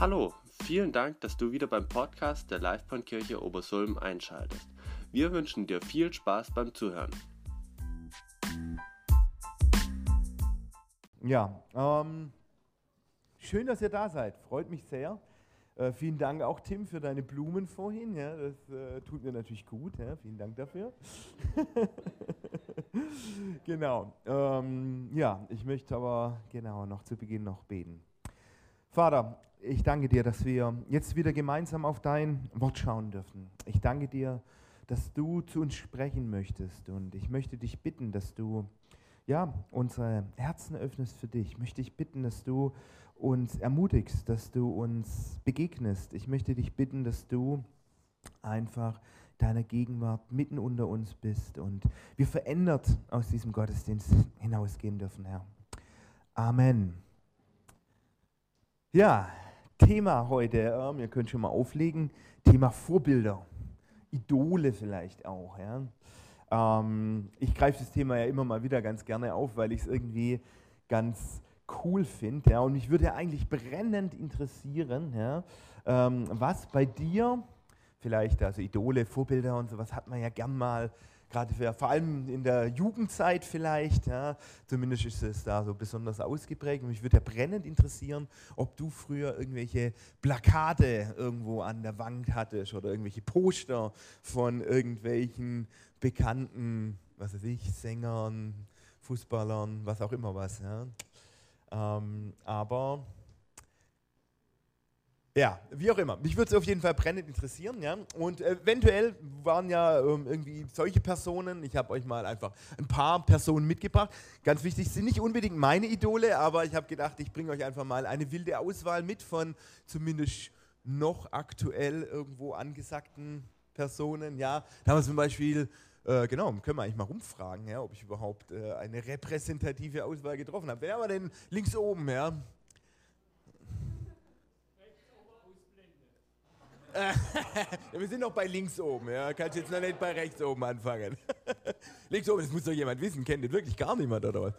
Hallo, vielen Dank, dass du wieder beim Podcast der Livebahnkirche Obersulm einschaltest. Wir wünschen dir viel Spaß beim Zuhören. Ja, ähm, schön, dass ihr da seid. Freut mich sehr. Äh, vielen Dank auch, Tim, für deine Blumen vorhin. Ja, das äh, tut mir natürlich gut. Ja, vielen Dank dafür. genau. Ähm, ja, ich möchte aber genau noch zu Beginn noch beten. Vater, ich danke dir, dass wir jetzt wieder gemeinsam auf dein Wort schauen dürfen. Ich danke dir, dass du zu uns sprechen möchtest und ich möchte dich bitten, dass du ja, unsere Herzen öffnest für dich. Ich möchte dich bitten, dass du uns ermutigst, dass du uns begegnest. Ich möchte dich bitten, dass du einfach deiner Gegenwart mitten unter uns bist und wir verändert aus diesem Gottesdienst hinausgehen dürfen, Herr. Amen. Ja, Thema heute, ähm, ihr könnt schon mal auflegen, Thema Vorbilder, Idole vielleicht auch. Ja. Ähm, ich greife das Thema ja immer mal wieder ganz gerne auf, weil ich es irgendwie ganz cool finde. Ja. Und mich würde eigentlich brennend interessieren, ja, ähm, was bei dir, vielleicht also Idole, Vorbilder und sowas hat man ja gern mal gerade für, vor allem in der Jugendzeit vielleicht, ja, zumindest ist es da so besonders ausgeprägt. Und mich würde ja brennend interessieren, ob du früher irgendwelche Plakate irgendwo an der Wand hattest oder irgendwelche Poster von irgendwelchen bekannten, was weiß ich, Sängern, Fußballern, was auch immer was. Ja. Ähm, aber ja, wie auch immer. Mich würde es auf jeden Fall brennend interessieren. Ja? Und eventuell waren ja ähm, irgendwie solche Personen, ich habe euch mal einfach ein paar Personen mitgebracht. Ganz wichtig, sind nicht unbedingt meine Idole, aber ich habe gedacht, ich bringe euch einfach mal eine wilde Auswahl mit von zumindest noch aktuell irgendwo angesagten Personen. Ja? Da haben wir zum Beispiel äh, genau, können wir eigentlich mal rumfragen, ja, ob ich überhaupt äh, eine repräsentative Auswahl getroffen habe. Wer war denn links oben, ja? wir sind noch bei links oben, ja. Kannst jetzt noch nicht bei rechts oben anfangen. links oben, das muss doch jemand wissen, kennt den wirklich gar niemand, oder was?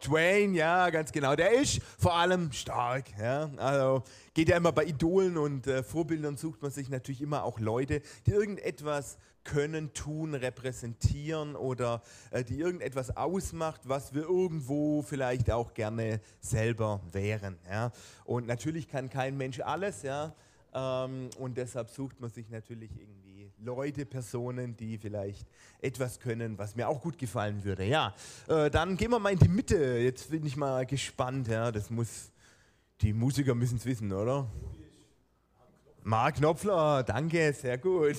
Twain, ja, ganz genau. Der ist vor allem stark. Ja? Also geht ja immer bei Idolen und äh, Vorbildern sucht man sich natürlich immer auch Leute, die irgendetwas können, tun, repräsentieren oder äh, die irgendetwas ausmacht, was wir irgendwo vielleicht auch gerne selber wären. Ja? Und natürlich kann kein Mensch alles, ja. Ähm, und deshalb sucht man sich natürlich irgendwie Leute, Personen, die vielleicht etwas können, was mir auch gut gefallen würde. Ja, äh, dann gehen wir mal in die Mitte. Jetzt bin ich mal gespannt. Ja, das muss, die Musiker müssen es wissen, oder? Mark Knopfler, danke, sehr gut.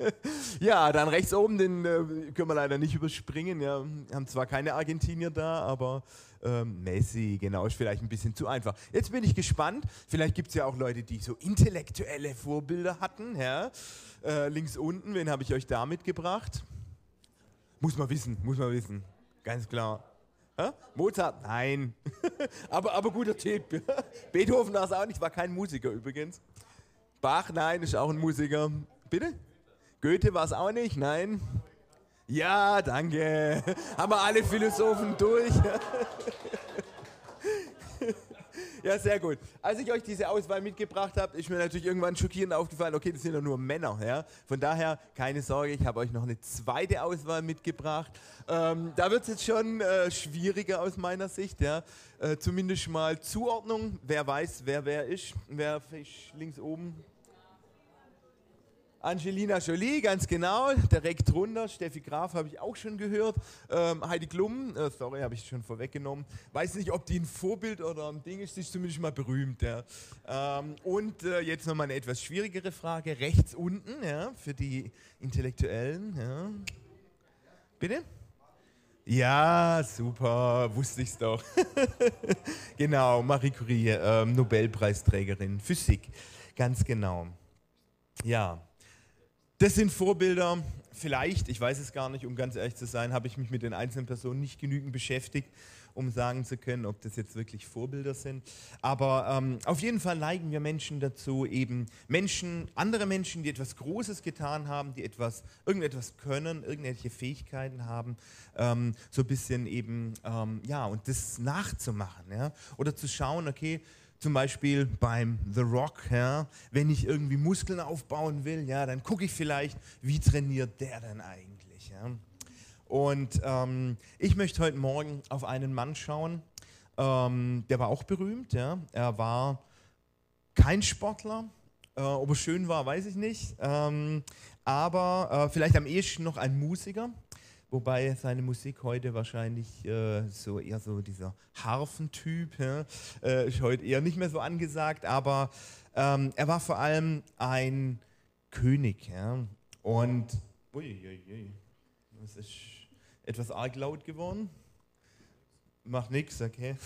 ja, dann rechts oben, den äh, können wir leider nicht überspringen. Ja, haben zwar keine Argentinier da, aber ähm, Messi, genau, ist vielleicht ein bisschen zu einfach. Jetzt bin ich gespannt. Vielleicht gibt es ja auch Leute, die so intellektuelle Vorbilder hatten. Ja. Äh, links unten, wen habe ich euch da mitgebracht? Muss man wissen, muss man wissen. Ganz klar. Hä? Mozart? Nein. aber, aber guter Tipp. Beethoven war es auch nicht, war kein Musiker übrigens. Bach, nein, ist auch ein Musiker. Bitte? Goethe war es auch nicht, nein. Ja, danke. Haben wir alle Philosophen durch. Ja, sehr gut. Als ich euch diese Auswahl mitgebracht habe, ist mir natürlich irgendwann schockierend aufgefallen, okay, das sind ja nur Männer. Ja? Von daher, keine Sorge, ich habe euch noch eine zweite Auswahl mitgebracht. Ähm, da wird es jetzt schon äh, schwieriger aus meiner Sicht. Ja? Äh, zumindest mal Zuordnung. Wer weiß, wer wer ist. Wer ist links oben? Angelina Jolie, ganz genau, direkt drunter. Steffi Graf habe ich auch schon gehört. Ähm, Heidi Klum, äh, sorry, habe ich schon vorweggenommen. Weiß nicht, ob die ein Vorbild oder ein Ding ist, ist zumindest mal berühmt. Ja. Ähm, und äh, jetzt nochmal eine etwas schwierigere Frage. Rechts unten, ja, für die Intellektuellen. Ja. Bitte? Ja, super, wusste ich's doch. genau, Marie Curie, äh, Nobelpreisträgerin, Physik, ganz genau. Ja. Das sind Vorbilder. Vielleicht, ich weiß es gar nicht, um ganz ehrlich zu sein, habe ich mich mit den einzelnen Personen nicht genügend beschäftigt, um sagen zu können, ob das jetzt wirklich Vorbilder sind. Aber ähm, auf jeden Fall neigen wir Menschen dazu, eben Menschen, andere Menschen, die etwas Großes getan haben, die etwas, irgendetwas können, irgendwelche Fähigkeiten haben, ähm, so ein bisschen eben, ähm, ja, und das nachzumachen. Ja? Oder zu schauen, okay, zum Beispiel beim The Rock, ja, wenn ich irgendwie Muskeln aufbauen will, ja, dann gucke ich vielleicht, wie trainiert der denn eigentlich. Ja. Und ähm, ich möchte heute Morgen auf einen Mann schauen, ähm, der war auch berühmt. Ja. Er war kein Sportler, äh, ob er schön war, weiß ich nicht, ähm, aber äh, vielleicht am ehesten noch ein Musiker wobei seine Musik heute wahrscheinlich äh, so eher so dieser Harfentyp ja, äh, ist heute eher nicht mehr so angesagt, aber ähm, er war vor allem ein König ja, und uiuiui, das ist etwas arg laut geworden. Macht nichts, okay.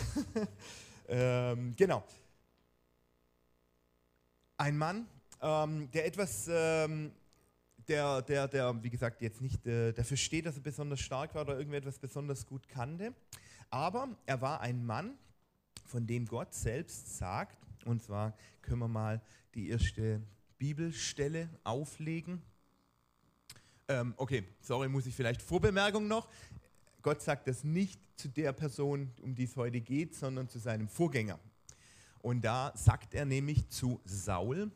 ähm, genau. Ein Mann, ähm, der etwas ähm, der, der, der, wie gesagt, jetzt nicht äh, dafür steht, dass er besonders stark war oder irgendetwas besonders gut kannte. Aber er war ein Mann, von dem Gott selbst sagt, und zwar können wir mal die erste Bibelstelle auflegen. Ähm, okay, sorry, muss ich vielleicht Vorbemerkung noch. Gott sagt das nicht zu der Person, um die es heute geht, sondern zu seinem Vorgänger. Und da sagt er nämlich zu Saul,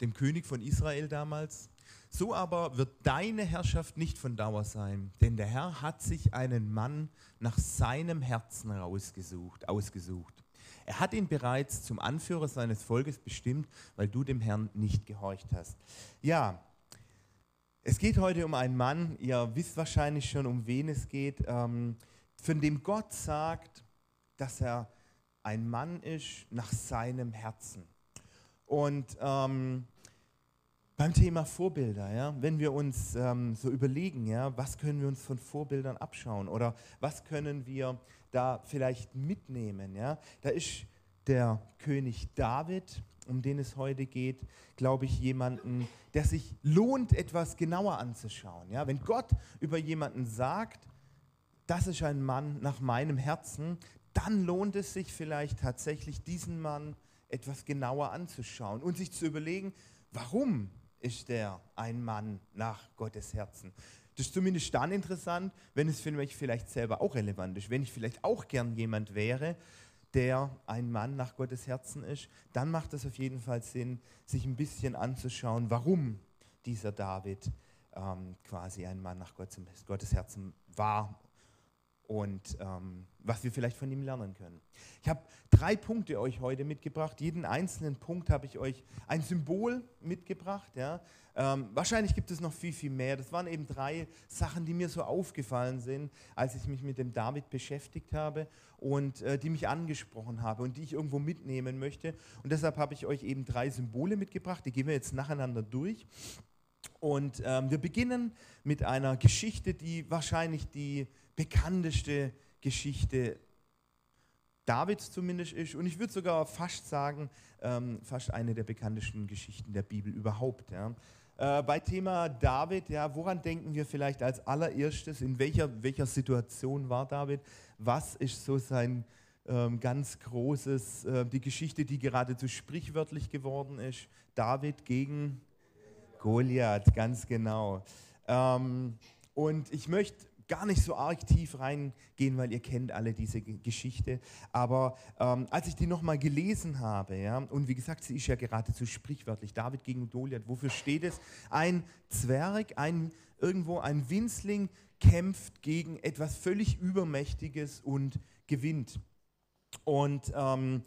dem König von Israel damals, so aber wird deine Herrschaft nicht von Dauer sein, denn der Herr hat sich einen Mann nach seinem Herzen rausgesucht, ausgesucht. Er hat ihn bereits zum Anführer seines Volkes bestimmt, weil du dem Herrn nicht gehorcht hast. Ja, es geht heute um einen Mann, ihr wisst wahrscheinlich schon, um wen es geht, ähm, von dem Gott sagt, dass er ein Mann ist nach seinem Herzen. Und ähm, beim Thema Vorbilder, ja, wenn wir uns ähm, so überlegen, ja, was können wir uns von Vorbildern abschauen oder was können wir da vielleicht mitnehmen, ja, da ist der König David, um den es heute geht, glaube ich, jemanden, der sich lohnt, etwas genauer anzuschauen. Ja? Wenn Gott über jemanden sagt, das ist ein Mann nach meinem Herzen, dann lohnt es sich vielleicht tatsächlich, diesen Mann etwas genauer anzuschauen und sich zu überlegen, warum ist der ein Mann nach Gottes Herzen. Das ist zumindest dann interessant, wenn es für mich vielleicht selber auch relevant ist. Wenn ich vielleicht auch gern jemand wäre, der ein Mann nach Gottes Herzen ist, dann macht es auf jeden Fall Sinn, sich ein bisschen anzuschauen, warum dieser David ähm, quasi ein Mann nach Gottes Herzen war und ähm, was wir vielleicht von ihm lernen können. Ich habe drei Punkte euch heute mitgebracht. Jeden einzelnen Punkt habe ich euch ein Symbol mitgebracht. Ja. Ähm, wahrscheinlich gibt es noch viel, viel mehr. Das waren eben drei Sachen, die mir so aufgefallen sind, als ich mich mit dem David beschäftigt habe und äh, die mich angesprochen habe und die ich irgendwo mitnehmen möchte. Und deshalb habe ich euch eben drei Symbole mitgebracht. Die gehen wir jetzt nacheinander durch. Und ähm, wir beginnen mit einer Geschichte, die wahrscheinlich die bekannteste Geschichte Davids zumindest ist. Und ich würde sogar fast sagen, ähm, fast eine der bekanntesten Geschichten der Bibel überhaupt. Ja. Äh, bei Thema David, ja, woran denken wir vielleicht als allererstes? In welcher, welcher Situation war David? Was ist so sein ähm, ganz großes, äh, die Geschichte, die geradezu sprichwörtlich geworden ist? David gegen Goliath, ganz genau. Ähm, und ich möchte gar nicht so arg tief reingehen, weil ihr kennt alle diese Geschichte. Aber ähm, als ich die nochmal gelesen habe, ja, und wie gesagt, sie ist ja geradezu sprichwörtlich, David gegen Goliath, wofür steht es? Ein Zwerg, ein, irgendwo ein Winzling kämpft gegen etwas völlig Übermächtiges und gewinnt. Und ähm,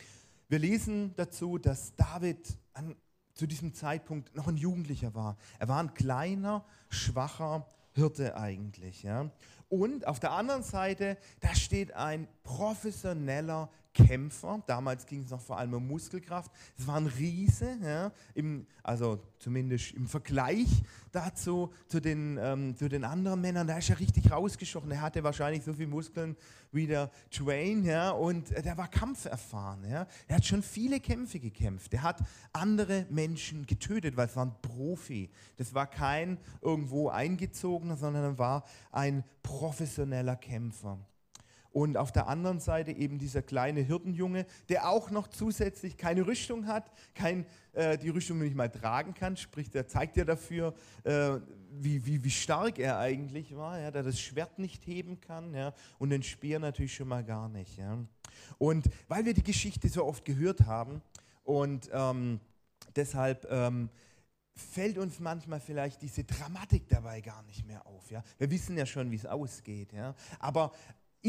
wir lesen dazu, dass David an, zu diesem Zeitpunkt noch ein Jugendlicher war. Er war ein kleiner, schwacher Hirte eigentlich. Ja? Und auf der anderen Seite, da steht ein professioneller Kämpfer. Damals ging es noch vor allem um Muskelkraft. Es war ein Riese, ja, im, also zumindest im Vergleich dazu zu den, ähm, zu den anderen Männern. Da ist er richtig rausgestochen. Er hatte wahrscheinlich so viele Muskeln wie der Twain ja, und der war kampferfahren. Ja. Er hat schon viele Kämpfe gekämpft. Er hat andere Menschen getötet, weil es war ein Profi. Das war kein irgendwo eingezogener, sondern er war ein professioneller Kämpfer. Und auf der anderen Seite eben dieser kleine Hirtenjunge, der auch noch zusätzlich keine Rüstung hat, kein, äh, die Rüstung nicht mal tragen kann, sprich, der zeigt ja dafür, äh, wie, wie, wie stark er eigentlich war, ja, der das Schwert nicht heben kann ja, und den Speer natürlich schon mal gar nicht. Ja. Und weil wir die Geschichte so oft gehört haben und ähm, deshalb ähm, fällt uns manchmal vielleicht diese Dramatik dabei gar nicht mehr auf. Ja? Wir wissen ja schon, wie es ausgeht. Ja? Aber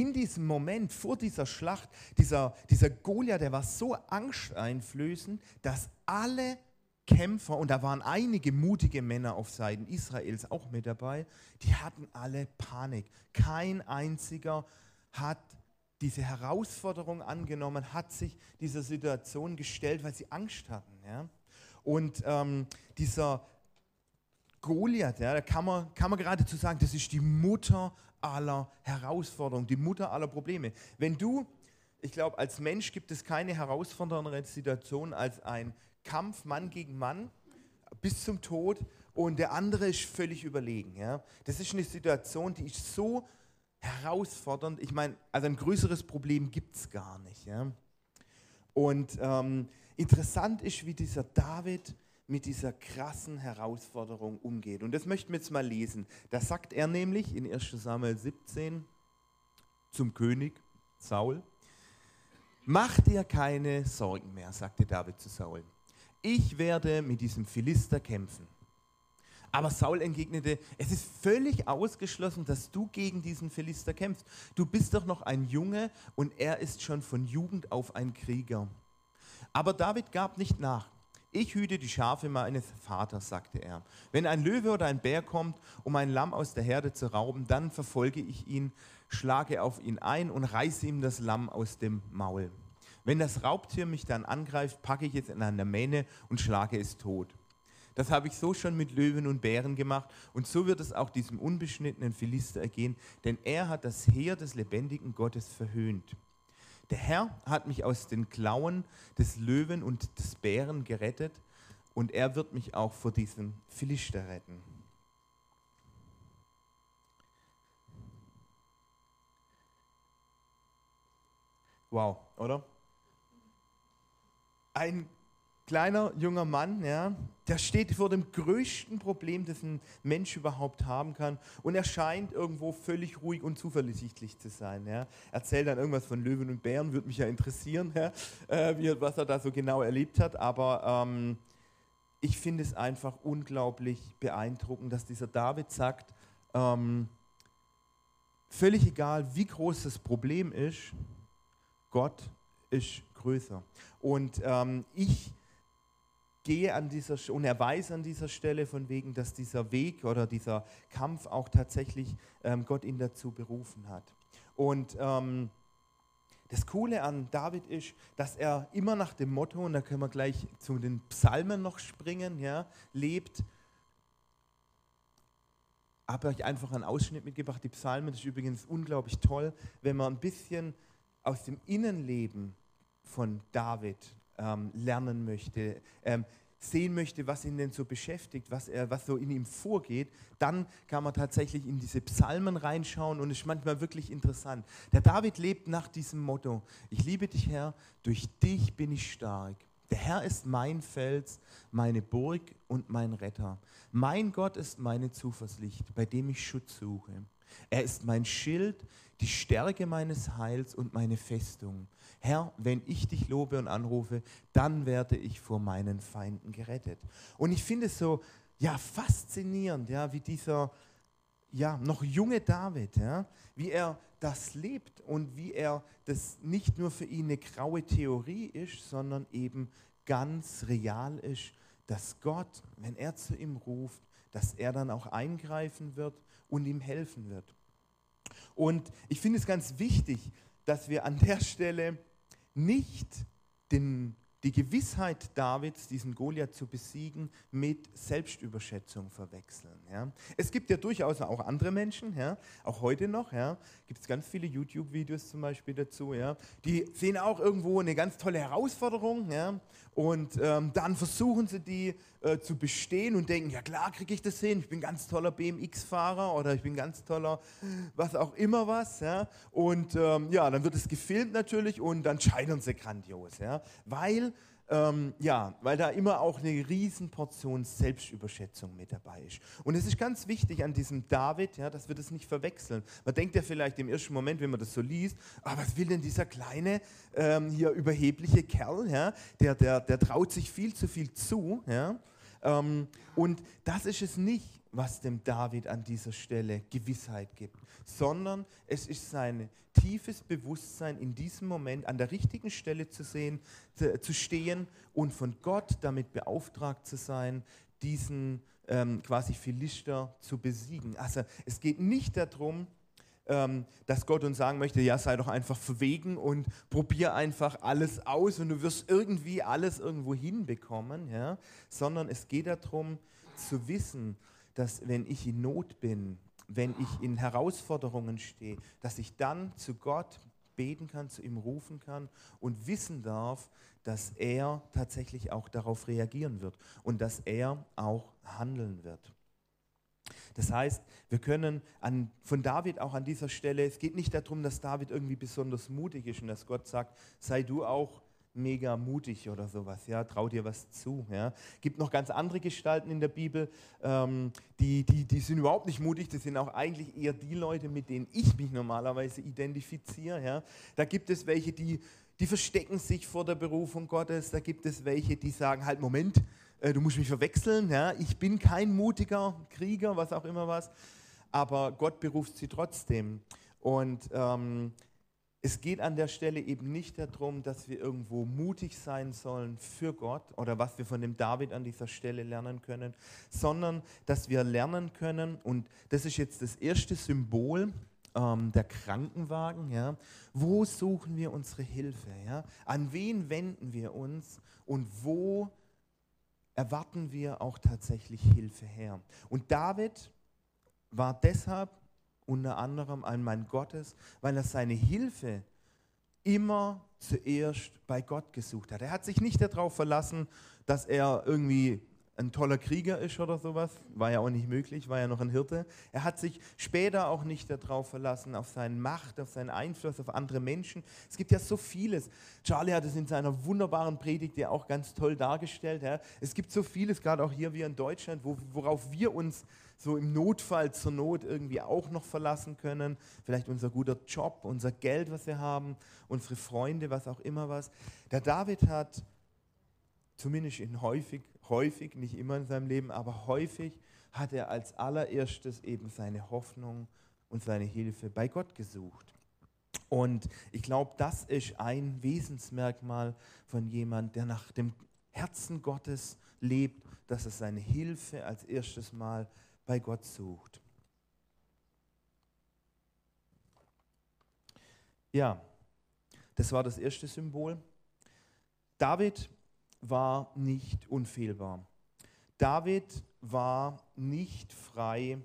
in diesem Moment vor dieser Schlacht, dieser, dieser Goliath, der war so angsteinflößend, dass alle Kämpfer, und da waren einige mutige Männer auf Seiten Israels auch mit dabei, die hatten alle Panik. Kein einziger hat diese Herausforderung angenommen, hat sich dieser Situation gestellt, weil sie Angst hatten. Ja? Und ähm, dieser Goliath, ja, da kann man, kann man geradezu sagen, das ist die Mutter aller Herausforderungen, die Mutter aller Probleme. Wenn du, ich glaube, als Mensch gibt es keine herausfordernde Situation als ein Kampf Mann gegen Mann bis zum Tod und der andere ist völlig überlegen. Ja? Das ist eine Situation, die ist so herausfordernd. Ich meine, also ein größeres Problem gibt es gar nicht. Ja? Und ähm, interessant ist, wie dieser David mit dieser krassen Herausforderung umgeht. Und das möchten wir jetzt mal lesen. Da sagt er nämlich in 1 Samuel 17 zum König Saul, Mach dir keine Sorgen mehr, sagte David zu Saul. Ich werde mit diesem Philister kämpfen. Aber Saul entgegnete, es ist völlig ausgeschlossen, dass du gegen diesen Philister kämpfst. Du bist doch noch ein Junge und er ist schon von Jugend auf ein Krieger. Aber David gab nicht nach. Ich hüte die Schafe meines Vaters, sagte er. Wenn ein Löwe oder ein Bär kommt, um ein Lamm aus der Herde zu rauben, dann verfolge ich ihn, schlage auf ihn ein und reiße ihm das Lamm aus dem Maul. Wenn das Raubtier mich dann angreift, packe ich es in eine Mähne und schlage es tot. Das habe ich so schon mit Löwen und Bären gemacht und so wird es auch diesem unbeschnittenen Philister ergehen, denn er hat das Heer des lebendigen Gottes verhöhnt. Der Herr hat mich aus den Klauen des Löwen und des Bären gerettet und er wird mich auch vor diesem Philister retten. Wow, oder? Ein kleiner junger Mann, ja, der steht vor dem größten Problem, das ein Mensch überhaupt haben kann. Und er scheint irgendwo völlig ruhig und zuversichtlich zu sein. Ja. Erzählt dann irgendwas von Löwen und Bären, würde mich ja interessieren, ja, äh, wie, was er da so genau erlebt hat. Aber ähm, ich finde es einfach unglaublich beeindruckend, dass dieser David sagt, ähm, völlig egal, wie groß das Problem ist, Gott ist größer. Und ähm, ich gehe an dieser und er weiß an dieser Stelle von wegen, dass dieser Weg oder dieser Kampf auch tatsächlich ähm, Gott ihn dazu berufen hat. Und ähm, das Coole an David ist, dass er immer nach dem Motto, und da können wir gleich zu den Psalmen noch springen, ja, lebt. Habe euch einfach einen Ausschnitt mitgebracht. Die Psalmen, das ist übrigens unglaublich toll, wenn man ein bisschen aus dem Innenleben von David ähm, lernen möchte, ähm, sehen möchte, was ihn denn so beschäftigt, was, er, was so in ihm vorgeht, dann kann man tatsächlich in diese Psalmen reinschauen und es ist manchmal wirklich interessant. Der David lebt nach diesem Motto, ich liebe dich Herr, durch dich bin ich stark. Der Herr ist mein Fels, meine Burg und mein Retter. Mein Gott ist meine Zuversicht, bei dem ich Schutz suche. Er ist mein Schild, die Stärke meines Heils und meine Festung. Herr, wenn ich dich lobe und anrufe, dann werde ich vor meinen Feinden gerettet. Und ich finde es so ja, faszinierend, ja, wie dieser ja, noch junge David, ja, wie er das lebt und wie er das nicht nur für ihn eine graue Theorie ist, sondern eben ganz real ist, dass Gott, wenn er zu ihm ruft, dass er dann auch eingreifen wird und ihm helfen wird. Und ich finde es ganz wichtig, dass wir an der Stelle nicht den, die Gewissheit Davids, diesen Goliath zu besiegen, mit Selbstüberschätzung verwechseln. Ja. Es gibt ja durchaus auch andere Menschen, ja, auch heute noch, ja, gibt es ganz viele YouTube-Videos zum Beispiel dazu, ja, die sehen auch irgendwo eine ganz tolle Herausforderung ja, und ähm, dann versuchen sie die äh, zu bestehen und denken, ja klar kriege ich das hin, ich bin ganz toller BMX-Fahrer oder ich bin ganz toller was auch immer was. Ja? Und ähm, ja, dann wird es gefilmt natürlich und dann scheitern sie grandios, ja? weil ähm, ja, weil da immer auch eine Riesenportion Selbstüberschätzung mit dabei ist. Und es ist ganz wichtig an diesem David, ja, dass wir das nicht verwechseln. Man denkt ja vielleicht im ersten Moment, wenn man das so liest, ah, was will denn dieser kleine, ähm, hier überhebliche Kerl, ja, der, der, der traut sich viel zu viel zu. Ja? Ähm, und das ist es nicht was dem David an dieser Stelle Gewissheit gibt, sondern es ist sein tiefes Bewusstsein, in diesem Moment an der richtigen Stelle zu sehen, zu, stehen und von Gott damit beauftragt zu sein, diesen ähm, quasi Philister zu besiegen. Also es geht nicht darum, ähm, dass Gott uns sagen möchte, ja, sei doch einfach verwegen und probier einfach alles aus und du wirst irgendwie alles irgendwo hinbekommen, ja? sondern es geht darum zu wissen, dass wenn ich in Not bin, wenn ich in Herausforderungen stehe, dass ich dann zu Gott beten kann, zu ihm rufen kann und wissen darf, dass er tatsächlich auch darauf reagieren wird und dass er auch handeln wird. Das heißt, wir können an, von David auch an dieser Stelle, es geht nicht darum, dass David irgendwie besonders mutig ist und dass Gott sagt, sei du auch mega mutig oder sowas, ja, trau dir was zu. Ja. Gibt noch ganz andere Gestalten in der Bibel, ähm, die, die, die sind überhaupt nicht mutig, das sind auch eigentlich eher die Leute, mit denen ich mich normalerweise identifiziere. Ja. Da gibt es welche, die, die verstecken sich vor der Berufung Gottes, da gibt es welche, die sagen, halt Moment, äh, du musst mich verwechseln, ja. ich bin kein mutiger Krieger, was auch immer was, aber Gott beruft sie trotzdem. Und ähm, es geht an der Stelle eben nicht darum, dass wir irgendwo mutig sein sollen für Gott oder was wir von dem David an dieser Stelle lernen können, sondern dass wir lernen können, und das ist jetzt das erste Symbol, ähm, der Krankenwagen, ja, wo suchen wir unsere Hilfe? Ja? An wen wenden wir uns und wo erwarten wir auch tatsächlich Hilfe her? Und David war deshalb unter anderem ein Mann Gottes, weil er seine Hilfe immer zuerst bei Gott gesucht hat. Er hat sich nicht darauf verlassen, dass er irgendwie ein toller Krieger ist oder sowas, war ja auch nicht möglich, war ja noch ein Hirte. Er hat sich später auch nicht darauf verlassen, auf seine Macht, auf seinen Einfluss, auf andere Menschen. Es gibt ja so vieles. Charlie hat es in seiner wunderbaren Predigt ja auch ganz toll dargestellt. Ja. Es gibt so vieles, gerade auch hier wie in Deutschland, wo, worauf wir uns so im Notfall zur Not irgendwie auch noch verlassen können. Vielleicht unser guter Job, unser Geld, was wir haben, unsere Freunde, was auch immer was. Der David hat zumindest in häufig, häufig, nicht immer in seinem Leben, aber häufig hat er als allererstes eben seine Hoffnung und seine Hilfe bei Gott gesucht. Und ich glaube, das ist ein Wesensmerkmal von jemand, der nach dem Herzen Gottes lebt, dass er seine Hilfe als erstes Mal bei Gott sucht. Ja, das war das erste Symbol. David war nicht unfehlbar. David war nicht frei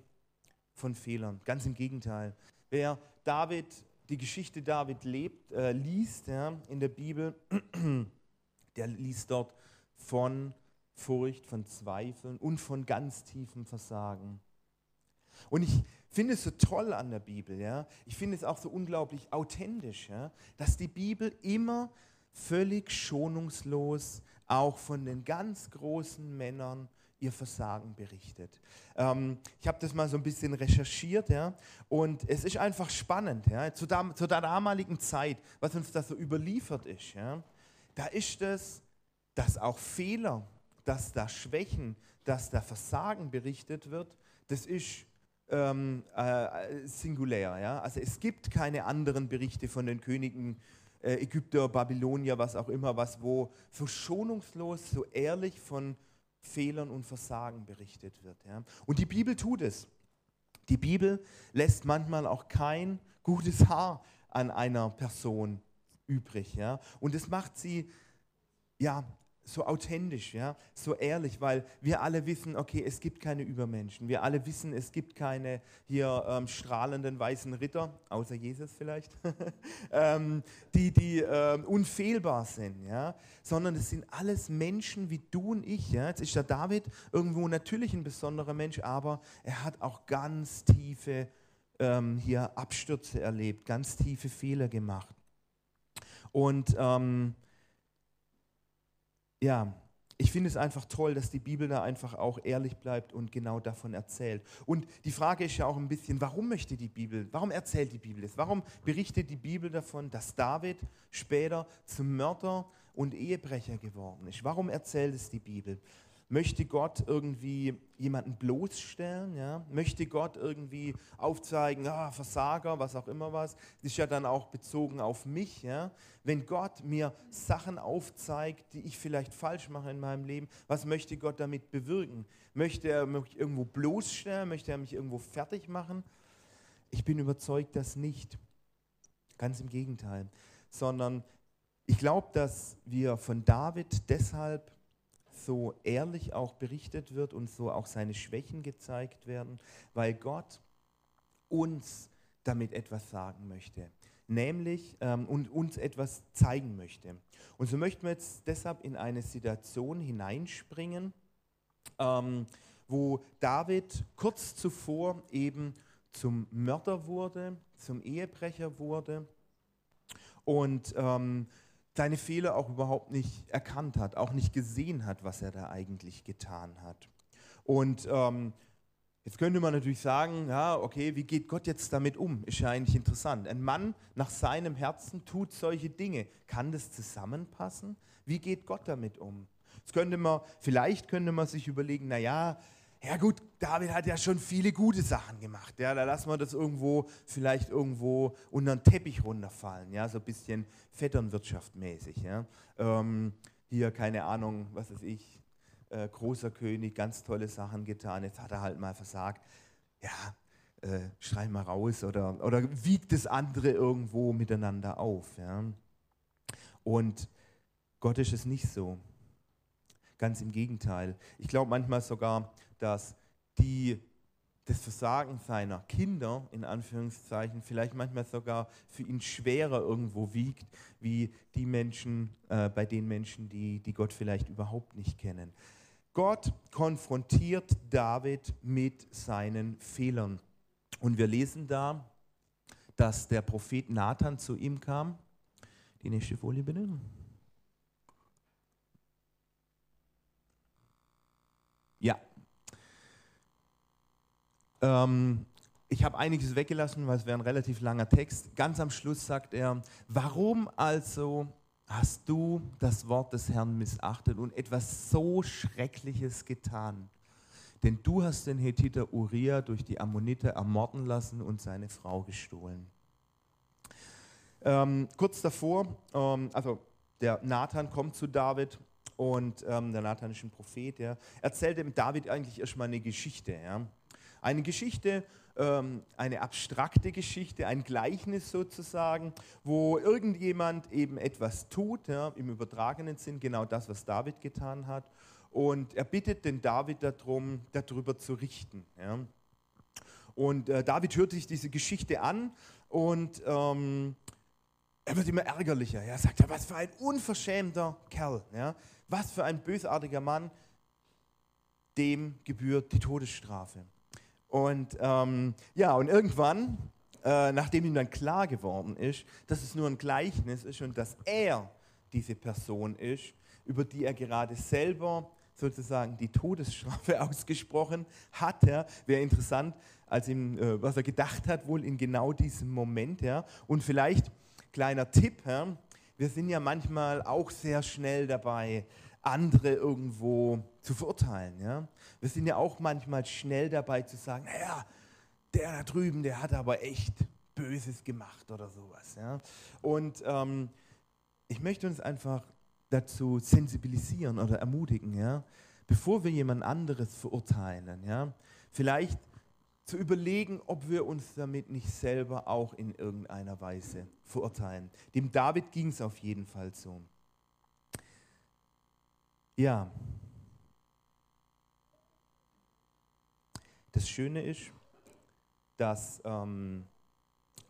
von Fehlern. Ganz im Gegenteil. Wer David, die Geschichte David lebt, äh, liest ja, in der Bibel, der liest dort von Furcht, von Zweifeln und von ganz tiefem Versagen. Und ich finde es so toll an der Bibel, ja. Ich finde es auch so unglaublich authentisch, ja, dass die Bibel immer völlig schonungslos auch von den ganz großen Männern ihr Versagen berichtet. Ähm, ich habe das mal so ein bisschen recherchiert, ja, und es ist einfach spannend, ja, zu, der, zu der damaligen Zeit, was uns da so überliefert ist, ja, da ist es, dass auch Fehler dass da Schwächen, dass da Versagen berichtet wird, das ist ähm, äh, singulär. Ja? Also es gibt keine anderen Berichte von den Königen äh, Ägypter, Babylonier, was auch immer, was wo verschonungslos, so ehrlich von Fehlern und Versagen berichtet wird. Ja? Und die Bibel tut es. Die Bibel lässt manchmal auch kein gutes Haar an einer Person übrig. Ja? Und das macht sie ja, so authentisch, ja, so ehrlich, weil wir alle wissen, okay, es gibt keine Übermenschen. Wir alle wissen, es gibt keine hier ähm, strahlenden weißen Ritter, außer Jesus vielleicht, ähm, die, die ähm, unfehlbar sind, ja, sondern es sind alles Menschen wie du und ich. Ja. Jetzt ist der David irgendwo natürlich ein besonderer Mensch, aber er hat auch ganz tiefe ähm, hier Abstürze erlebt, ganz tiefe Fehler gemacht. Und ähm, ja, ich finde es einfach toll, dass die Bibel da einfach auch ehrlich bleibt und genau davon erzählt. Und die Frage ist ja auch ein bisschen, warum möchte die Bibel, warum erzählt die Bibel das? Warum berichtet die Bibel davon, dass David später zum Mörder und Ehebrecher geworden ist? Warum erzählt es die Bibel? Möchte Gott irgendwie jemanden bloßstellen? Ja? Möchte Gott irgendwie aufzeigen, ah, Versager, was auch immer was? Das ist ja dann auch bezogen auf mich. Ja? Wenn Gott mir Sachen aufzeigt, die ich vielleicht falsch mache in meinem Leben, was möchte Gott damit bewirken? Möchte er mich irgendwo bloßstellen? Möchte er mich irgendwo fertig machen? Ich bin überzeugt, dass nicht. Ganz im Gegenteil. Sondern ich glaube, dass wir von David deshalb so ehrlich auch berichtet wird und so auch seine Schwächen gezeigt werden, weil Gott uns damit etwas sagen möchte, nämlich ähm, und uns etwas zeigen möchte. Und so möchten wir jetzt deshalb in eine Situation hineinspringen, ähm, wo David kurz zuvor eben zum Mörder wurde, zum Ehebrecher wurde und ähm, seine Fehler auch überhaupt nicht erkannt hat, auch nicht gesehen hat, was er da eigentlich getan hat. Und ähm, jetzt könnte man natürlich sagen, ja, okay, wie geht Gott jetzt damit um? Ist ja eigentlich interessant. Ein Mann nach seinem Herzen tut solche Dinge. Kann das zusammenpassen? Wie geht Gott damit um? Jetzt könnte man, vielleicht könnte man sich überlegen, naja, ja gut, David hat ja schon viele gute Sachen gemacht. Ja, da lassen wir das irgendwo, vielleicht irgendwo unter den Teppich runterfallen. Ja, so ein bisschen Vetternwirtschaft mäßig. Ja. Ähm, hier, keine Ahnung, was weiß ich, äh, großer König, ganz tolle Sachen getan. Jetzt hat er halt mal versagt. Ja, äh, schrei mal raus oder, oder wiegt das andere irgendwo miteinander auf. Ja. Und Gott ist es nicht so. Ganz im Gegenteil. Ich glaube manchmal sogar, dass die, das Versagen seiner Kinder, in Anführungszeichen, vielleicht manchmal sogar für ihn schwerer irgendwo wiegt, wie die Menschen, äh, bei den Menschen, die, die Gott vielleicht überhaupt nicht kennen. Gott konfrontiert David mit seinen Fehlern. Und wir lesen da, dass der Prophet Nathan zu ihm kam. Die nächste Folie bitte. Ja. Ähm, ich habe einiges weggelassen, weil es wäre ein relativ langer Text. Ganz am Schluss sagt er, warum also hast du das Wort des Herrn missachtet und etwas so Schreckliches getan? Denn du hast den Hethiter Uriah durch die Ammoniter ermorden lassen und seine Frau gestohlen. Ähm, kurz davor, ähm, also der Nathan kommt zu David und ähm, der Nathan ist ein Prophet, ja, erzählt dem David eigentlich erstmal eine Geschichte. Ja. Eine Geschichte, ähm, eine abstrakte Geschichte, ein Gleichnis sozusagen, wo irgendjemand eben etwas tut, ja, im übertragenen Sinn, genau das, was David getan hat. Und er bittet den David darum, darüber zu richten. Ja. Und äh, David hört sich diese Geschichte an und ähm, er wird immer ärgerlicher. Er sagt, was für ein unverschämter Kerl. Ja. Was für ein bösartiger Mann, dem gebührt die Todesstrafe. Und ähm, ja, und irgendwann, äh, nachdem ihm dann klar geworden ist, dass es nur ein Gleichnis ist und dass er diese Person ist, über die er gerade selber sozusagen die Todesstrafe ausgesprochen hat, ja, wäre interessant, als ihm, äh, was er gedacht hat, wohl in genau diesem Moment. Ja. Und vielleicht, kleiner Tipp, ja, wir sind ja manchmal auch sehr schnell dabei, andere irgendwo zu verurteilen. Ja? Wir sind ja auch manchmal schnell dabei zu sagen, naja, der da drüben, der hat aber echt Böses gemacht oder sowas. Ja? Und ähm, ich möchte uns einfach dazu sensibilisieren oder ermutigen, ja? bevor wir jemand anderes verurteilen, ja? vielleicht zu überlegen, ob wir uns damit nicht selber auch in irgendeiner Weise verurteilen. Dem David ging es auf jeden Fall so. Ja. Das Schöne ist, dass ähm,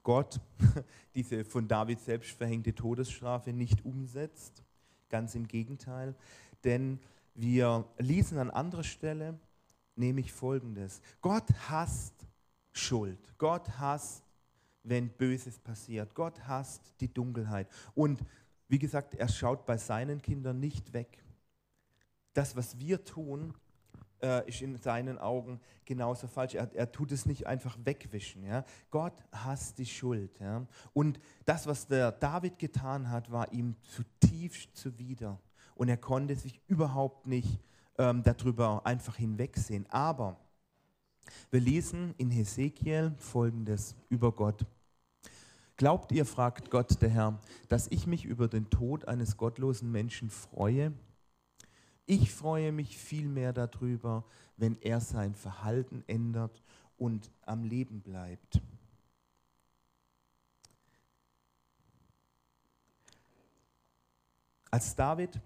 Gott diese von David selbst verhängte Todesstrafe nicht umsetzt. Ganz im Gegenteil. Denn wir lesen an anderer Stelle nämlich Folgendes. Gott hasst Schuld. Gott hasst, wenn Böses passiert. Gott hasst die Dunkelheit. Und wie gesagt, er schaut bei seinen Kindern nicht weg. das, was wir tun, äh, ist in seinen Augen genauso falsch. Er, er, tut es nicht einfach wegwischen. Ja? Gott hasst die Schuld. Ja? Und das, was der David getan hat, war ihm zutiefst zuwider. Und er konnte sich überhaupt nicht ähm, darüber einfach hinwegsehen. Aber wir lesen in Hesekiel folgendes über Gott. Glaubt ihr, fragt Gott der Herr, dass ich mich über den Tod eines gottlosen Menschen freue? Ich freue mich vielmehr darüber, wenn er sein Verhalten ändert und am Leben bleibt. Als David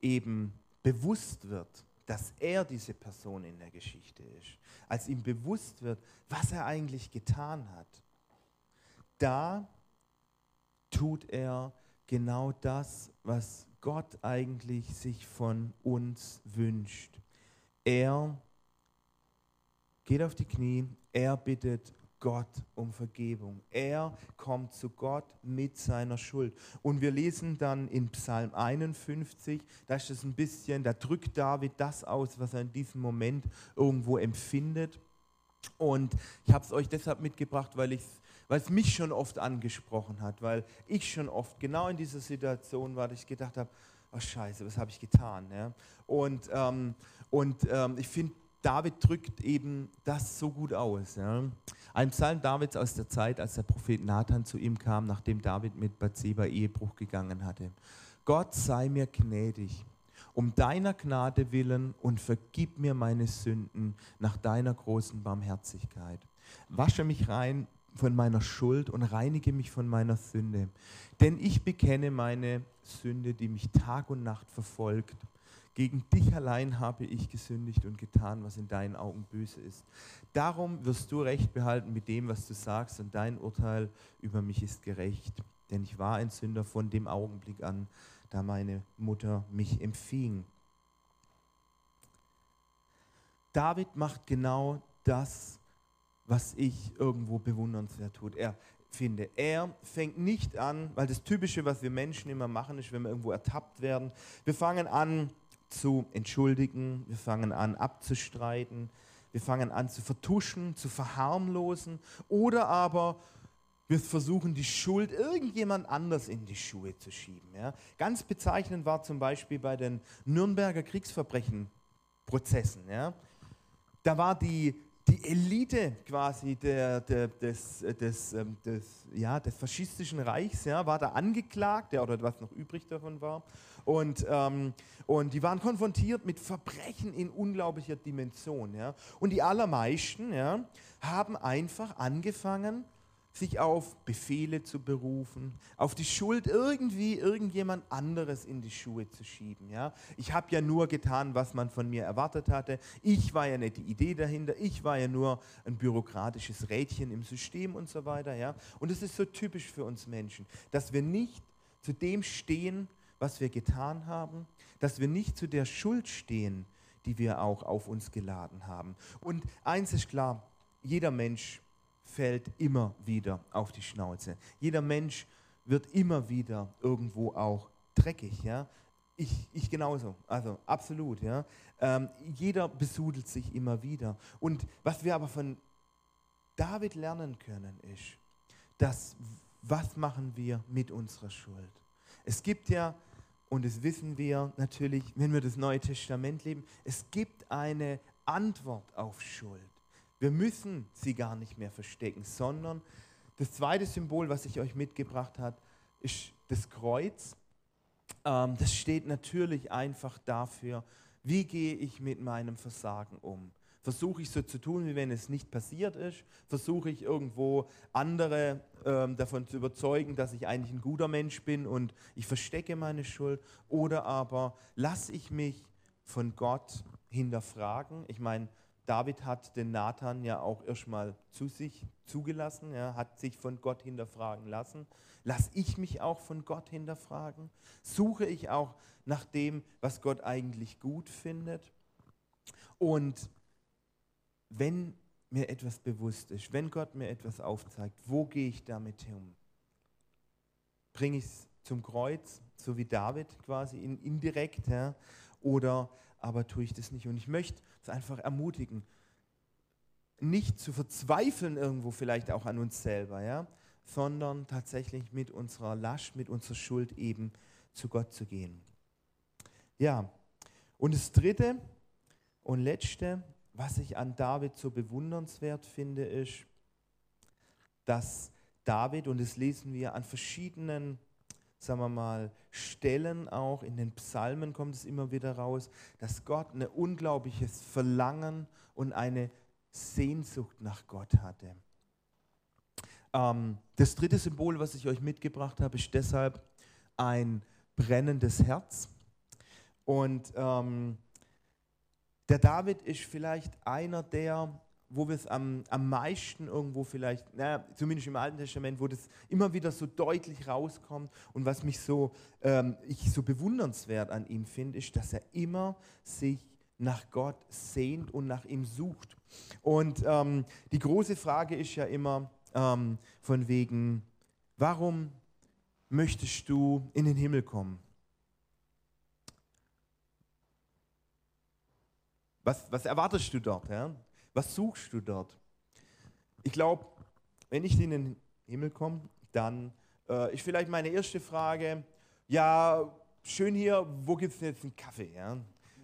eben bewusst wird, dass er diese Person in der Geschichte ist, als ihm bewusst wird, was er eigentlich getan hat, da tut er genau das, was Gott eigentlich sich von uns wünscht. Er geht auf die Knie, er bittet Gott um Vergebung. Er kommt zu Gott mit seiner Schuld. Und wir lesen dann in Psalm 51, da ist es ein bisschen, da drückt David das aus, was er in diesem Moment irgendwo empfindet. Und ich habe es euch deshalb mitgebracht, weil ich weil es mich schon oft angesprochen hat, weil ich schon oft genau in dieser Situation war, dass ich gedacht habe, oh Scheiße, was habe ich getan? Ja? Und, ähm, und ähm, ich finde, David drückt eben das so gut aus. Ja? Ein Psalm Davids aus der Zeit, als der Prophet Nathan zu ihm kam, nachdem David mit Bathseba Ehebruch gegangen hatte. Gott sei mir gnädig, um deiner Gnade willen und vergib mir meine Sünden nach deiner großen Barmherzigkeit. Wasche mich rein von meiner Schuld und reinige mich von meiner Sünde. Denn ich bekenne meine Sünde, die mich Tag und Nacht verfolgt. Gegen dich allein habe ich gesündigt und getan, was in deinen Augen böse ist. Darum wirst du Recht behalten mit dem, was du sagst, und dein Urteil über mich ist gerecht. Denn ich war ein Sünder von dem Augenblick an, da meine Mutter mich empfing. David macht genau das, was ich irgendwo bewundernswert tut. Er finde, er fängt nicht an, weil das Typische, was wir Menschen immer machen, ist, wenn wir irgendwo ertappt werden, wir fangen an zu entschuldigen, wir fangen an abzustreiten, wir fangen an zu vertuschen, zu verharmlosen oder aber wir versuchen die Schuld irgendjemand anders in die Schuhe zu schieben. Ja. Ganz bezeichnend war zum Beispiel bei den Nürnberger Kriegsverbrechenprozessen. Ja. Da war die die Elite quasi der, der, des, des, ähm, des, ja, des faschistischen Reichs ja, war da angeklagt, ja, oder was noch übrig davon war. Und, ähm, und die waren konfrontiert mit Verbrechen in unglaublicher Dimension. Ja. Und die allermeisten ja, haben einfach angefangen, sich auf Befehle zu berufen, auf die Schuld irgendwie irgendjemand anderes in die Schuhe zu schieben. Ja? Ich habe ja nur getan, was man von mir erwartet hatte. Ich war ja nicht die Idee dahinter. Ich war ja nur ein bürokratisches Rädchen im System und so weiter. Ja? Und es ist so typisch für uns Menschen, dass wir nicht zu dem stehen, was wir getan haben, dass wir nicht zu der Schuld stehen, die wir auch auf uns geladen haben. Und eins ist klar, jeder Mensch fällt immer wieder auf die Schnauze. Jeder Mensch wird immer wieder irgendwo auch dreckig. Ja? Ich, ich genauso, also absolut. Ja? Ähm, jeder besudelt sich immer wieder. Und was wir aber von David lernen können, ist, dass was machen wir mit unserer Schuld? Es gibt ja, und das wissen wir natürlich, wenn wir das Neue Testament leben, es gibt eine Antwort auf Schuld. Wir müssen sie gar nicht mehr verstecken, sondern das zweite Symbol, was ich euch mitgebracht habe, ist das Kreuz. Ähm, das steht natürlich einfach dafür, wie gehe ich mit meinem Versagen um. Versuche ich so zu tun, wie wenn es nicht passiert ist? Versuche ich irgendwo andere ähm, davon zu überzeugen, dass ich eigentlich ein guter Mensch bin und ich verstecke meine Schuld? Oder aber lasse ich mich von Gott hinterfragen? Ich meine, David hat den Nathan ja auch erstmal zu sich zugelassen, ja, hat sich von Gott hinterfragen lassen. Lass ich mich auch von Gott hinterfragen? Suche ich auch nach dem, was Gott eigentlich gut findet? Und wenn mir etwas bewusst ist, wenn Gott mir etwas aufzeigt, wo gehe ich damit hin? Bringe ich es zum Kreuz, so wie David quasi in, indirekt, ja, oder aber tue ich das nicht. Und ich möchte es einfach ermutigen, nicht zu verzweifeln irgendwo vielleicht auch an uns selber, ja, sondern tatsächlich mit unserer Last, mit unserer Schuld eben zu Gott zu gehen. Ja, und das Dritte und Letzte, was ich an David so bewundernswert finde, ist, dass David, und das lesen wir an verschiedenen, sagen wir mal, Stellen auch, in den Psalmen kommt es immer wieder raus, dass Gott ein unglaubliches Verlangen und eine Sehnsucht nach Gott hatte. Ähm, das dritte Symbol, was ich euch mitgebracht habe, ist deshalb ein brennendes Herz. Und ähm, der David ist vielleicht einer der, wo wir es am, am meisten irgendwo vielleicht, naja, zumindest im Alten Testament, wo das immer wieder so deutlich rauskommt und was mich so, ähm, ich so bewundernswert an ihm finde, ist, dass er immer sich nach Gott sehnt und nach ihm sucht. Und ähm, die große Frage ist ja immer ähm, von wegen, warum möchtest du in den Himmel kommen? Was, was erwartest du dort? Ja? Was suchst du dort? Ich glaube, wenn ich in den Himmel komme, dann äh, ist vielleicht meine erste Frage, ja, schön hier, wo gibt es jetzt einen Kaffee? Ja?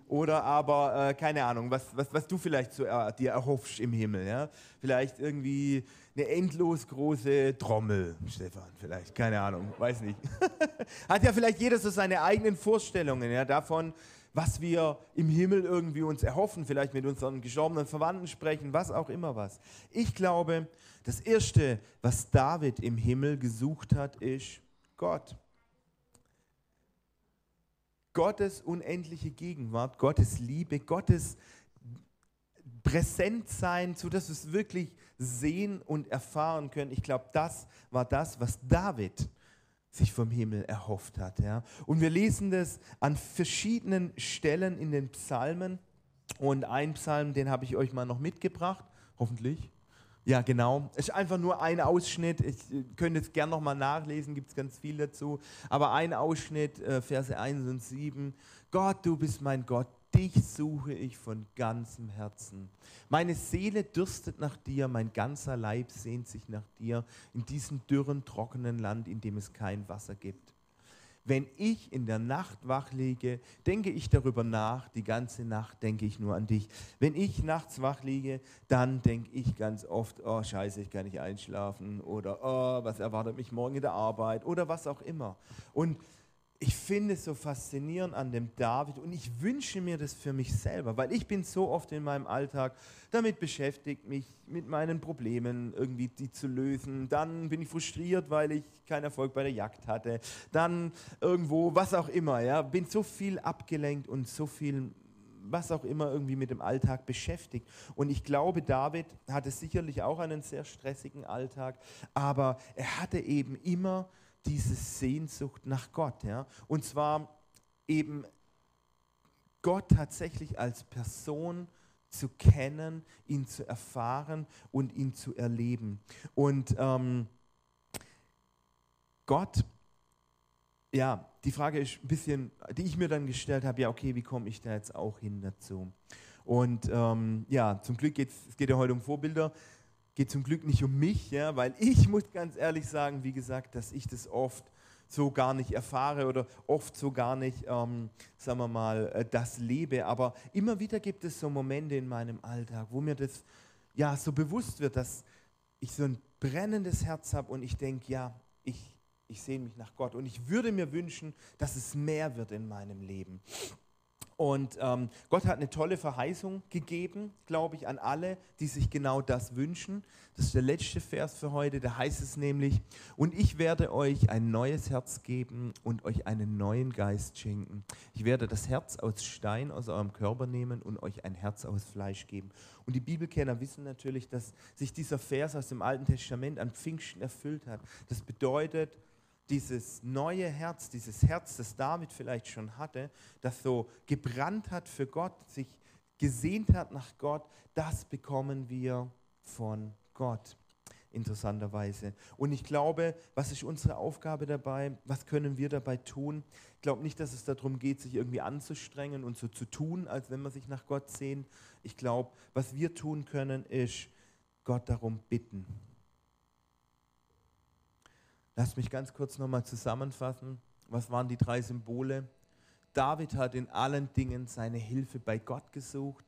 Oder aber, äh, keine Ahnung, was, was, was du vielleicht so, äh, dir erhoffst im Himmel. Ja? Vielleicht irgendwie eine endlos große Trommel, Stefan, vielleicht, keine Ahnung, weiß nicht. Hat ja vielleicht jeder so seine eigenen Vorstellungen ja, davon, was wir im Himmel irgendwie uns erhoffen, vielleicht mit unseren gestorbenen Verwandten sprechen, was auch immer was. Ich glaube, das Erste, was David im Himmel gesucht hat, ist Gott. Gottes unendliche Gegenwart, Gottes Liebe, Gottes Präsentsein, sodass wir es wirklich sehen und erfahren können. Ich glaube, das war das, was David sich vom Himmel erhofft hat. Ja. Und wir lesen das an verschiedenen Stellen in den Psalmen. Und ein Psalm, den habe ich euch mal noch mitgebracht, hoffentlich. Ja, genau. Es ist einfach nur ein Ausschnitt. Ich äh, könnte es gerne nochmal nachlesen, gibt es ganz viel dazu. Aber ein Ausschnitt, äh, Verse 1 und 7. Gott, du bist mein Gott, dich suche ich von ganzem Herzen. Meine Seele dürstet nach dir, mein ganzer Leib sehnt sich nach dir in diesem dürren, trockenen Land, in dem es kein Wasser gibt. Wenn ich in der Nacht wach liege, denke ich darüber nach, die ganze Nacht denke ich nur an dich. Wenn ich nachts wach liege, dann denke ich ganz oft, oh scheiße, ich kann nicht einschlafen oder oh, was erwartet mich morgen in der Arbeit oder was auch immer. Und ich finde es so faszinierend an dem David und ich wünsche mir das für mich selber, weil ich bin so oft in meinem Alltag damit beschäftigt, mich mit meinen Problemen irgendwie die zu lösen. Dann bin ich frustriert, weil ich keinen Erfolg bei der Jagd hatte. Dann irgendwo, was auch immer, ja, bin so viel abgelenkt und so viel was auch immer irgendwie mit dem Alltag beschäftigt. Und ich glaube, David hatte sicherlich auch einen sehr stressigen Alltag, aber er hatte eben immer diese Sehnsucht nach Gott. Ja? Und zwar eben Gott tatsächlich als Person zu kennen, ihn zu erfahren und ihn zu erleben. Und ähm, Gott, ja, die Frage ist ein bisschen, die ich mir dann gestellt habe, ja, okay, wie komme ich da jetzt auch hin dazu? Und ähm, ja, zum Glück geht es geht ja heute um Vorbilder geht zum Glück nicht um mich, ja, weil ich muss ganz ehrlich sagen, wie gesagt, dass ich das oft so gar nicht erfahre oder oft so gar nicht, ähm, sagen wir mal, äh, das lebe. Aber immer wieder gibt es so Momente in meinem Alltag, wo mir das ja so bewusst wird, dass ich so ein brennendes Herz habe und ich denke, ja, ich, ich sehne mich nach Gott und ich würde mir wünschen, dass es mehr wird in meinem Leben. Und ähm, Gott hat eine tolle Verheißung gegeben, glaube ich, an alle, die sich genau das wünschen. Das ist der letzte Vers für heute. Da heißt es nämlich, und ich werde euch ein neues Herz geben und euch einen neuen Geist schenken. Ich werde das Herz aus Stein aus eurem Körper nehmen und euch ein Herz aus Fleisch geben. Und die Bibelkenner wissen natürlich, dass sich dieser Vers aus dem Alten Testament an Pfingsten erfüllt hat. Das bedeutet, dieses neue Herz, dieses Herz, das David vielleicht schon hatte, das so gebrannt hat für Gott, sich gesehnt hat nach Gott, das bekommen wir von Gott. interessanterweise. Und ich glaube, was ist unsere Aufgabe dabei? Was können wir dabei tun? Ich glaube nicht, dass es darum geht, sich irgendwie anzustrengen und so zu tun, als wenn man sich nach Gott sehnt. Ich glaube, was wir tun können, ist Gott darum bitten. Lass mich ganz kurz nochmal zusammenfassen. Was waren die drei Symbole? David hat in allen Dingen seine Hilfe bei Gott gesucht.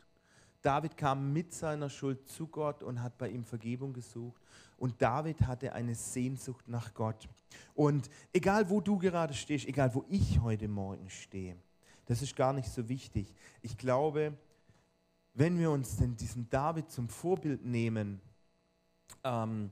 David kam mit seiner Schuld zu Gott und hat bei ihm Vergebung gesucht. Und David hatte eine Sehnsucht nach Gott. Und egal wo du gerade stehst, egal wo ich heute Morgen stehe, das ist gar nicht so wichtig. Ich glaube, wenn wir uns denn diesen David zum Vorbild nehmen, ähm,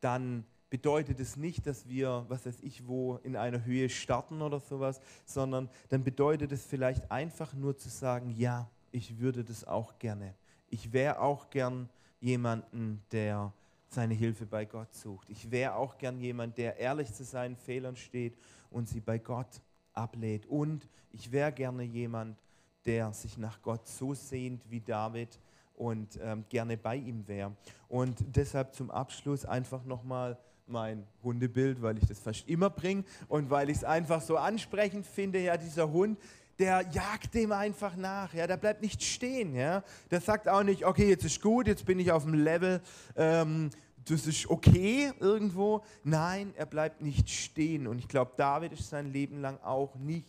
dann bedeutet es nicht, dass wir, was weiß ich, wo in einer Höhe starten oder sowas, sondern dann bedeutet es vielleicht einfach nur zu sagen, ja, ich würde das auch gerne. Ich wäre auch gern jemanden, der seine Hilfe bei Gott sucht. Ich wäre auch gern jemand, der ehrlich zu seinen Fehlern steht und sie bei Gott ablehnt. Und ich wäre gerne jemand, der sich nach Gott so sehnt wie David und ähm, gerne bei ihm wäre. Und deshalb zum Abschluss einfach nochmal mein Hundebild, weil ich das fast immer bringe und weil ich es einfach so ansprechend finde, ja, dieser Hund, der jagt dem einfach nach, ja, der bleibt nicht stehen, ja, der sagt auch nicht, okay, jetzt ist gut, jetzt bin ich auf dem Level, ähm, das ist okay irgendwo. Nein, er bleibt nicht stehen und ich glaube, David ist sein Leben lang auch nicht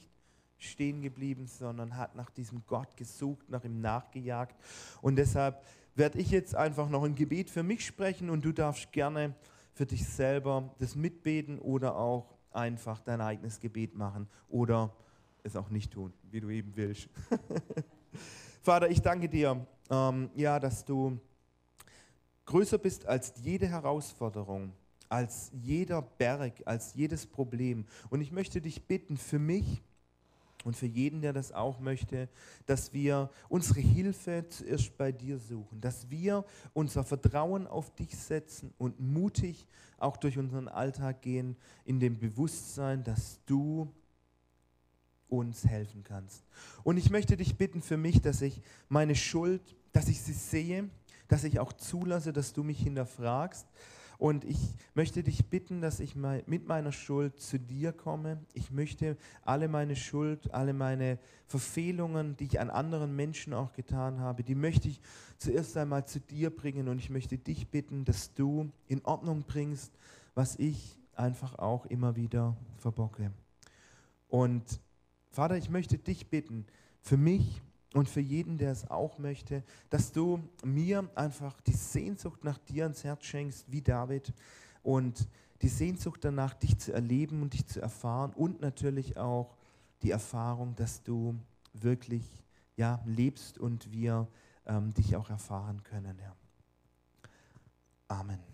stehen geblieben, sondern hat nach diesem Gott gesucht, nach ihm nachgejagt und deshalb werde ich jetzt einfach noch ein Gebet für mich sprechen und du darfst gerne für dich selber das mitbeten oder auch einfach dein eigenes Gebet machen oder es auch nicht tun, wie du eben willst. Vater, ich danke dir, ähm, ja, dass du größer bist als jede Herausforderung, als jeder Berg, als jedes Problem. Und ich möchte dich bitten für mich, und für jeden, der das auch möchte, dass wir unsere Hilfe zuerst bei dir suchen, dass wir unser Vertrauen auf dich setzen und mutig auch durch unseren Alltag gehen, in dem Bewusstsein, dass du uns helfen kannst. Und ich möchte dich bitten für mich, dass ich meine Schuld, dass ich sie sehe, dass ich auch zulasse, dass du mich hinterfragst, und ich möchte dich bitten, dass ich mit meiner Schuld zu dir komme. Ich möchte alle meine Schuld, alle meine Verfehlungen, die ich an anderen Menschen auch getan habe, die möchte ich zuerst einmal zu dir bringen. Und ich möchte dich bitten, dass du in Ordnung bringst, was ich einfach auch immer wieder verbocke. Und Vater, ich möchte dich bitten, für mich und für jeden, der es auch möchte, dass du mir einfach die Sehnsucht nach dir ans Herz schenkst, wie David, und die Sehnsucht danach, dich zu erleben und dich zu erfahren und natürlich auch die Erfahrung, dass du wirklich ja, lebst und wir ähm, dich auch erfahren können. Ja. Amen.